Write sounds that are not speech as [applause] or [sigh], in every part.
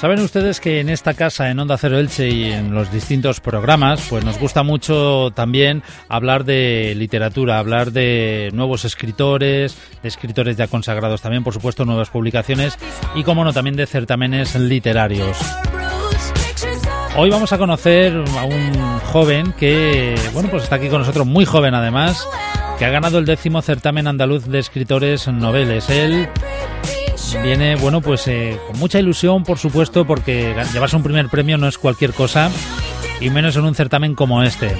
Saben ustedes que en esta casa, en Onda Cero Elche y en los distintos programas, pues nos gusta mucho también hablar de literatura, hablar de nuevos escritores, de escritores ya consagrados también, por supuesto, nuevas publicaciones y, como no, también de certámenes literarios. Hoy vamos a conocer a un joven que, bueno, pues está aquí con nosotros, muy joven además, que ha ganado el décimo certamen andaluz de escritores noveles. Él Viene, bueno, pues eh, con mucha ilusión, por supuesto, porque llevarse un primer premio no es cualquier cosa, y menos en un certamen como este.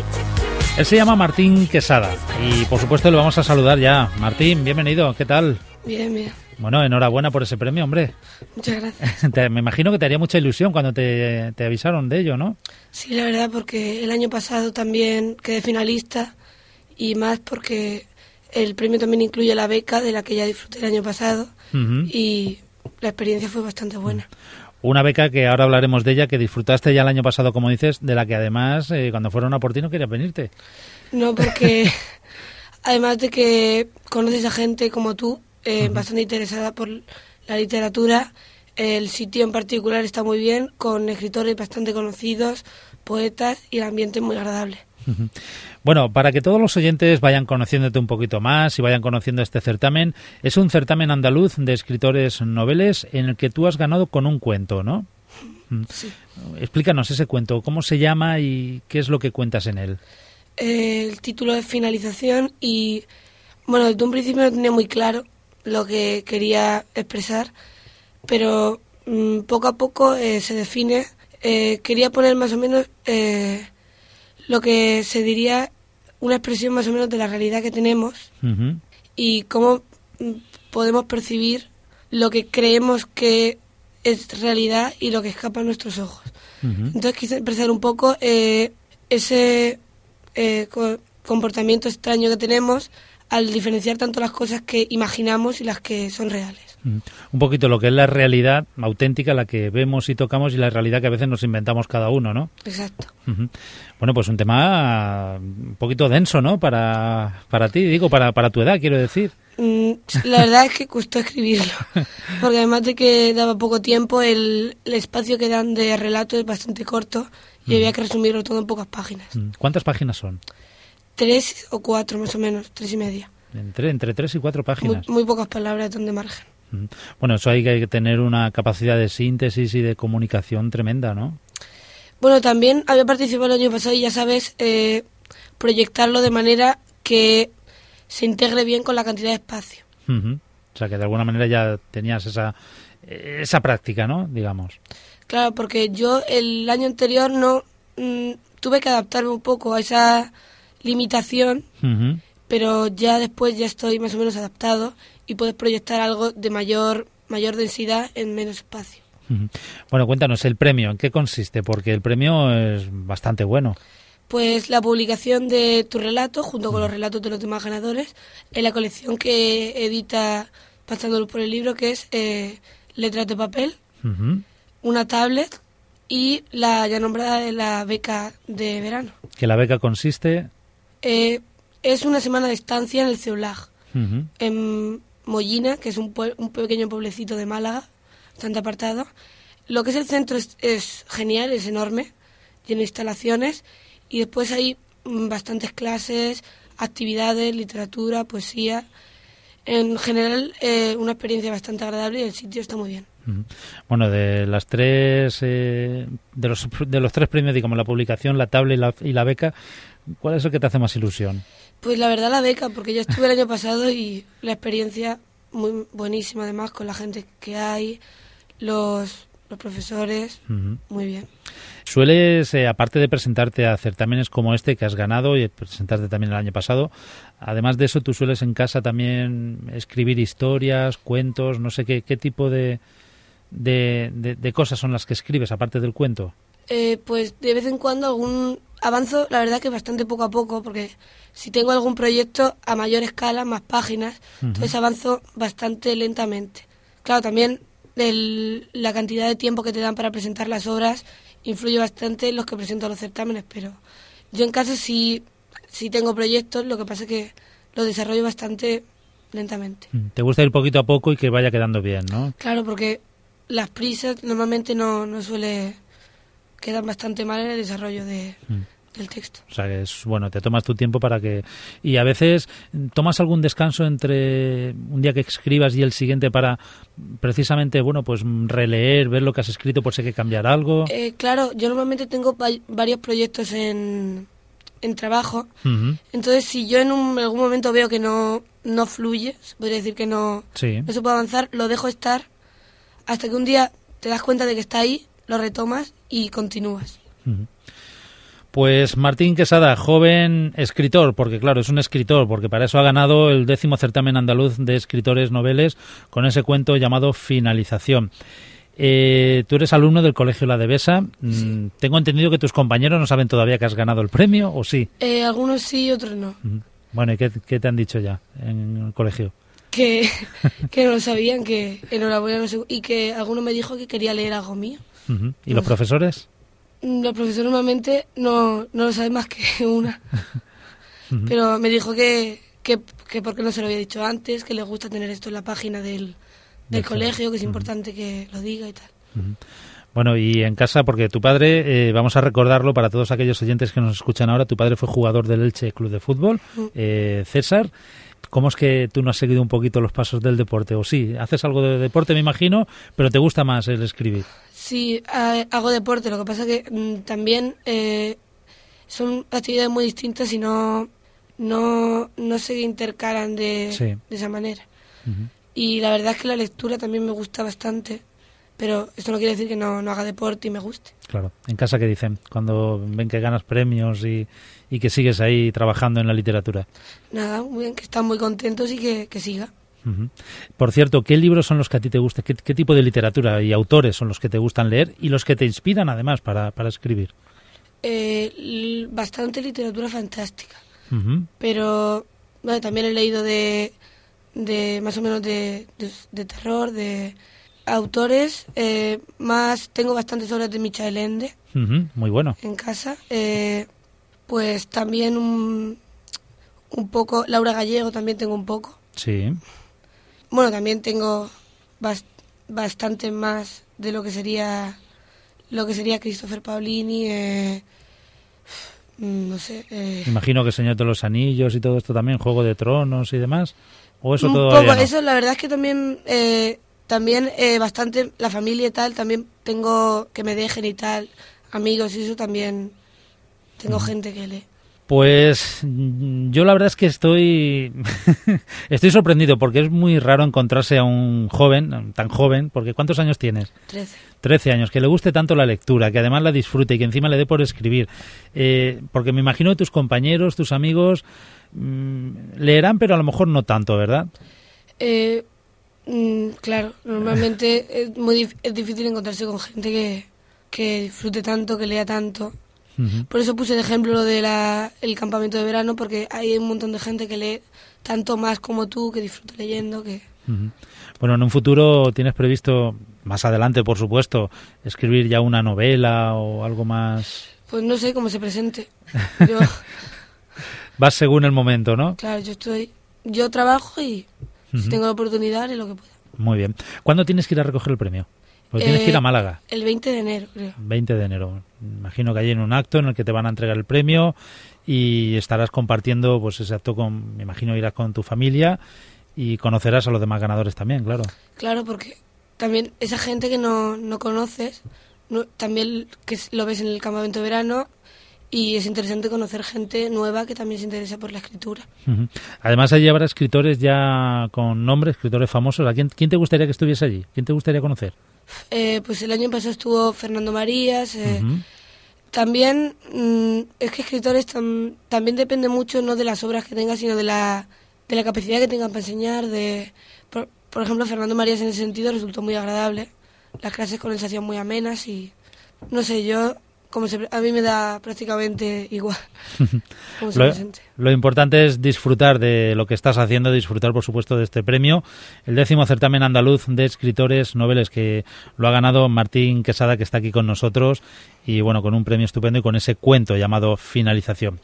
Él se llama Martín Quesada, y por supuesto le vamos a saludar ya. Martín, bienvenido, ¿qué tal? Bien, bien. Bueno, enhorabuena por ese premio, hombre. Muchas gracias. [laughs] me imagino que te haría mucha ilusión cuando te, te avisaron de ello, ¿no? Sí, la verdad, porque el año pasado también quedé finalista, y más porque el premio también incluye la beca de la que ya disfruté el año pasado y la experiencia fue bastante buena. Una beca que ahora hablaremos de ella, que disfrutaste ya el año pasado, como dices, de la que además eh, cuando fueron a por ti no querías venirte. No, porque [laughs] además de que conoces a gente como tú, eh, bastante interesada por la literatura, el sitio en particular está muy bien, con escritores bastante conocidos, poetas y el ambiente muy agradable. Bueno, para que todos los oyentes vayan conociéndote un poquito más y vayan conociendo este certamen, es un certamen andaluz de escritores noveles en el que tú has ganado con un cuento, ¿no? Mm. Sí. Explícanos ese cuento, ¿cómo se llama y qué es lo que cuentas en él? el título de finalización y, bueno, desde un principio no tenía muy claro lo que quería expresar, pero mm, poco a poco eh, se define. Eh, quería poner más o menos eh, lo que se diría una expresión más o menos de la realidad que tenemos y cómo mm, podemos percibir lo que creemos que es realidad y lo que escapa a nuestros ojos. Entonces quise expresar un poco eh, ese eh, comportamiento extraño que tenemos al diferenciar tanto las cosas que imaginamos y las que son reales. Un poquito lo que es la realidad auténtica, la que vemos y tocamos y la realidad que a veces nos inventamos cada uno, ¿no? Exacto. Bueno, pues un tema un poquito denso, ¿no? Para, para ti, digo, para, para tu edad, quiero decir. Mm, la verdad es que costó escribirlo, [laughs] porque además de que daba poco tiempo, el, espacio que dan de relato es bastante corto y había que resumirlo todo en pocas páginas. ¿Cuántas páginas son? Tres o cuatro, más o menos, tres y media. Entre, entre tres y cuatro páginas. Muy, muy pocas palabras donde margen. Bueno, eso hay que tener una capacidad de síntesis y de comunicación tremenda, ¿no? Bueno, también había participado el año pasado y ya sabes, eh, proyectarlo de manera que se integre bien con la cantidad de espacio. O sea, que de alguna manera ya tenías esa, esa práctica, ¿no? Digamos. Claro, porque yo el año anterior no mm, tuve que adaptarme un poco a esa limitación, pero ya después ya estoy más o menos adaptado y puedes proyectar algo de mayor, mayor densidad en menos espacio. Bueno, cuéntanos el premio, ¿en qué consiste? Porque el premio es bastante bueno. Pues la publicación de tu relato, junto con los relatos de los demás ganadores, en la colección que edita Pasándolo por el libro, que es eh, Letras de Papel, una tablet y la ya nombrada de la beca de verano. ¿Que la beca consiste? Eh, es una semana de estancia en el CEULAG, en Mollina, que es un, un pequeño pueblecito de Málaga, bastante apartado. Lo que es el centro es, genial, es enorme, tiene instalaciones y después hay mm, bastantes clases, actividades, literatura, poesía. En general, eh, una experiencia bastante agradable y el sitio está muy bien. Bueno, de las tres, eh, de, los, de los tres premios, digamos, la publicación, la tabla y la, y la beca, ¿cuál es el que te hace más ilusión? Pues la verdad la beca, porque yo estuve el año pasado y la experiencia muy buenísima además con la gente que hay, los, los profesores, muy bien. Sueles, eh, aparte de presentarte a certámenes como este que has ganado y presentarte también el año pasado, además de eso, tú sueles en casa también escribir historias, cuentos, no sé qué, qué tipo de, de, de cosas son las que escribes, aparte del cuento. Eh, pues de vez en cuando algún avanzo, la verdad que bastante poco a poco, porque si tengo algún proyecto a mayor escala, más páginas, entonces avanzo bastante lentamente. Claro, también la cantidad de tiempo que te dan para presentar las obras influye bastante en los que presento los certámenes, pero yo en casa sí, sí tengo proyectos, lo que pasa es que los desarrollo bastante lentamente. Te gusta ir poquito a poco y que vaya quedando bien, ¿no? Claro, porque las prisas normalmente no, no suele quedan bastante mal en el desarrollo de, mm. del texto. O sea, es bueno, te tomas tu tiempo para que... Y a veces tomas algún descanso entre un día que escribas y el siguiente para precisamente, bueno, pues releer, ver lo que has escrito por si hay que cambiar algo. Eh, claro, yo normalmente tengo varios proyectos en, en trabajo. Entonces, si yo en, un, algún momento veo que no, no fluye, podría decir que no, no se puede avanzar, lo dejo estar hasta que un día te das cuenta de que está ahí lo retomas y continúas. Pues Martín Quesada, joven escritor, porque claro, es un escritor, porque para eso ha ganado el décimo certamen andaluz de escritores noveles con ese cuento llamado Finalización. Eh, tú eres alumno del Colegio La Devesa. Mm, tengo entendido que tus compañeros no saben todavía que has ganado el premio, ¿o sí? Eh, algunos sí, otros no. Bueno, ¿y qué, te han dicho ya en el colegio? Que, [laughs] que no lo sabían, que enhorabuena, y que alguno me dijo que quería leer algo mío. ¿Y los profesores? Los profesores normalmente no, no lo saben más que [laughs] una. [laughs] Pero me dijo que, que, porque no se lo había dicho antes, que le gusta tener esto en la página del, del colegio, que es importante que lo diga y tal. Bueno, y en casa, porque tu padre, eh, vamos a recordarlo para todos aquellos oyentes que nos escuchan ahora, tu padre fue jugador del Elche Club de Fútbol, eh, César. ¿Cómo es que tú no has seguido un poquito los pasos del deporte? O sí, haces algo de deporte, me imagino, pero te gusta más el escribir. Sí, hago deporte, lo que pasa que mm, también eh, son actividades muy distintas y no, no, no se intercalan de, de esa manera. Y la verdad es que la lectura también me gusta bastante, pero esto no quiere decir que no, no haga deporte y me guste. Claro. ¿En casa qué dicen cuando ven que ganas premios y, y que sigues ahí trabajando en la literatura? Nada, muy bien, que están muy contentos y que, que siga. Por cierto, ¿qué libros son los que a ti te gustan? ¿Qué, tipo de literatura y autores son los que te gustan leer y los que te inspiran además para, escribir? Eh, bastante literatura fantástica. Pero bueno, también he leído de, de más o menos de, de, terror, de autores. Eh, más tengo bastantes obras de Michael Ende. Muy bueno. En casa. Eh, pues también un, un poco. Laura Gallego también tengo un poco. Sí. Bueno, también tengo bastante más de lo que sería lo que sería Christopher Paolini. Eh, mm, no sé. Eh. Imagino que Señor de los Anillos y todo esto también, Juego de Tronos y demás. ¿O eso Un todo poco, eso la verdad es que también, eh, también eh, bastante la familia y tal, también tengo que me dejen y tal, amigos y eso también tengo gente que lee. Pues yo la verdad es que estoy [laughs] estoy sorprendido porque es muy raro encontrarse a un joven, tan joven, porque ¿cuántos años tienes? Trece. Trece años, que le guste tanto la lectura, que además la disfrute y que encima le dé por escribir. Eh, porque me imagino que tus compañeros, tus amigos mm, leerán, pero a lo mejor no tanto, ¿verdad? Eh, mm, claro, normalmente es muy es difícil encontrarse con gente que, que disfrute tanto, que lea tanto. Por eso puse de ejemplo lo del campamento de verano, porque hay un montón de gente que lee tanto más como tú, que disfruta leyendo, que... Bueno, en un futuro tienes previsto, más adelante por supuesto, escribir ya una novela o algo más... Pues no sé cómo se presente. [laughs] Yo... Vas según el momento, ¿no? Claro, yo estoy... Yo trabajo y si tengo la oportunidad y lo que pueda. Muy bien. ¿Cuándo tienes que ir a recoger el premio? Porque tienes que ir a eh, Málaga. El 20 de enero, creo. 20 de enero. Imagino que hay en un acto en el que te van a entregar el premio y estarás compartiendo pues ese acto con, me imagino irás con tu familia y conocerás a los demás ganadores también, claro. Claro, porque también esa gente que no, no conoces, también que lo ves en el campamento de verano y es interesante conocer gente nueva que también se interesa por la escritura. Además, allí habrá escritores ya con nombre, escritores famosos. ¿A quién, quién te gustaría que estuviese allí? ¿Quién te gustaría conocer? Eh, pues el año pasado estuvo Fernando Marías. Eh, también mm, es que escritores también depende mucho no de las obras que tengan, sino de la, de la capacidad que tengan para enseñar. De, por, por ejemplo, Fernando Marías en ese sentido resultó muy agradable. Las clases con él se hacían muy amenas y no sé, yo como a mí me da prácticamente igual. [laughs] lo, lo, importante es disfrutar de lo que estás haciendo, disfrutar por supuesto de este premio, el décimo certamen andaluz de escritores noveles que lo ha ganado Martín Quesada que está aquí con nosotros y bueno, con un premio estupendo y con ese cuento llamado Finalización.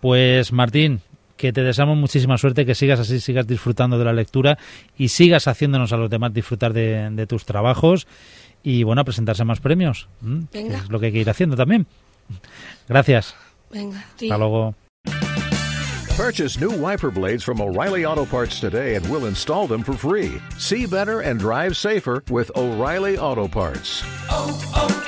Pues Martín, que te deseamos muchísima suerte, que sigas así, sigas disfrutando de la lectura y sigas haciéndonos a los demás disfrutar de, de tus trabajos y bueno, a presentarse más premios. Venga. es lo que hay que ir haciendo también. Gracias. Venga, Hasta luego. Purchase new wiper blades from O'Reilly Auto Parts today and we'll install them for free. See better and drive safer with O'Reilly Auto Parts. Oh, oh.